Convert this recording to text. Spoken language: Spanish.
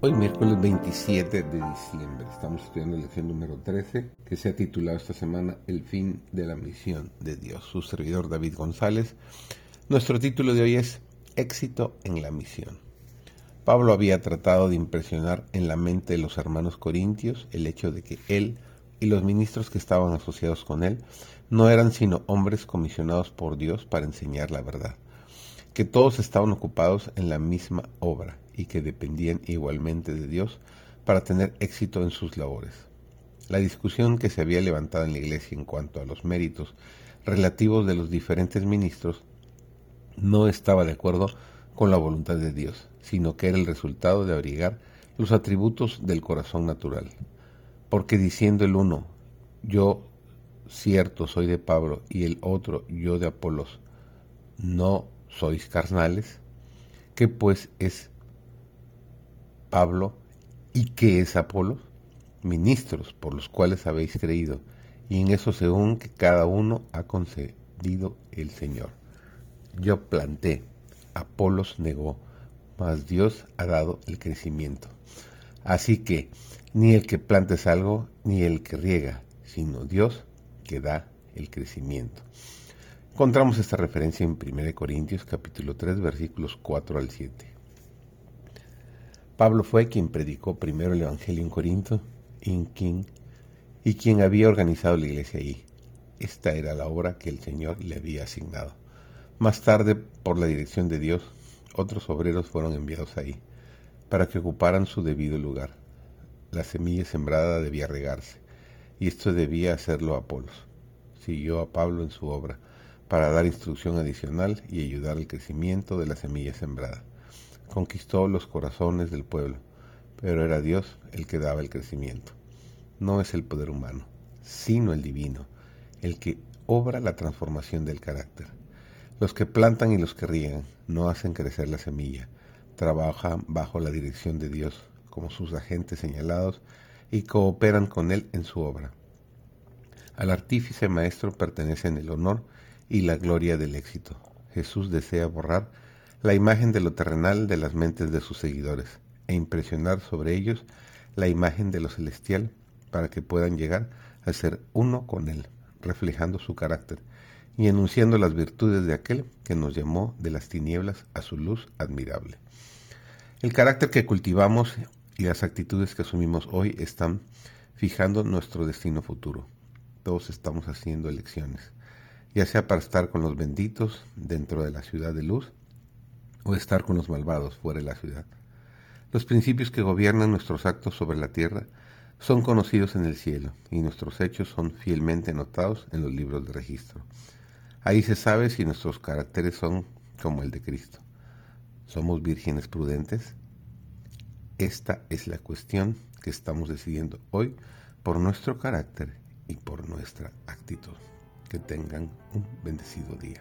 Hoy miércoles 27 de diciembre estamos estudiando la lección número 13 que se ha titulado esta semana El fin de la misión de Dios. Su servidor David González. Nuestro título de hoy es Éxito en la misión. Pablo había tratado de impresionar en la mente de los hermanos corintios el hecho de que él y los ministros que estaban asociados con él no eran sino hombres comisionados por Dios para enseñar la verdad, que todos estaban ocupados en la misma obra y que dependían igualmente de Dios para tener éxito en sus labores. La discusión que se había levantado en la iglesia en cuanto a los méritos relativos de los diferentes ministros no estaba de acuerdo con la voluntad de Dios, sino que era el resultado de abrigar los atributos del corazón natural. Porque diciendo el uno, yo cierto soy de Pablo, y el otro, yo de Apolos, no sois carnales, ¿qué pues es Pablo y qué es Apolos? Ministros por los cuales habéis creído, y en eso según que cada uno ha concedido el Señor. Yo planté, Apolos negó, mas Dios ha dado el crecimiento. Así que ni el que planta es algo, ni el que riega, sino Dios que da el crecimiento. Encontramos esta referencia en 1 Corintios capítulo 3 versículos 4 al 7. Pablo fue quien predicó primero el Evangelio en Corinto y quien, y quien había organizado la iglesia allí. Esta era la obra que el Señor le había asignado. Más tarde, por la dirección de Dios, otros obreros fueron enviados ahí para que ocuparan su debido lugar. La semilla sembrada debía regarse, y esto debía hacerlo Apolos. Siguió a Pablo en su obra, para dar instrucción adicional y ayudar al crecimiento de la semilla sembrada. Conquistó los corazones del pueblo, pero era Dios el que daba el crecimiento. No es el poder humano, sino el divino, el que obra la transformación del carácter. Los que plantan y los que riegan no hacen crecer la semilla, trabajan bajo la dirección de Dios como sus agentes señalados y cooperan con Él en su obra. Al artífice maestro pertenecen el honor y la gloria del éxito. Jesús desea borrar la imagen de lo terrenal de las mentes de sus seguidores e impresionar sobre ellos la imagen de lo celestial para que puedan llegar a ser uno con Él, reflejando su carácter y enunciando las virtudes de aquel que nos llamó de las tinieblas a su luz admirable. El carácter que cultivamos y las actitudes que asumimos hoy están fijando nuestro destino futuro. Todos estamos haciendo elecciones, ya sea para estar con los benditos dentro de la ciudad de luz o estar con los malvados fuera de la ciudad. Los principios que gobiernan nuestros actos sobre la tierra son conocidos en el cielo y nuestros hechos son fielmente anotados en los libros de registro. Ahí se sabe si nuestros caracteres son como el de Cristo. ¿Somos vírgenes prudentes? Esta es la cuestión que estamos decidiendo hoy por nuestro carácter y por nuestra actitud. Que tengan un bendecido día.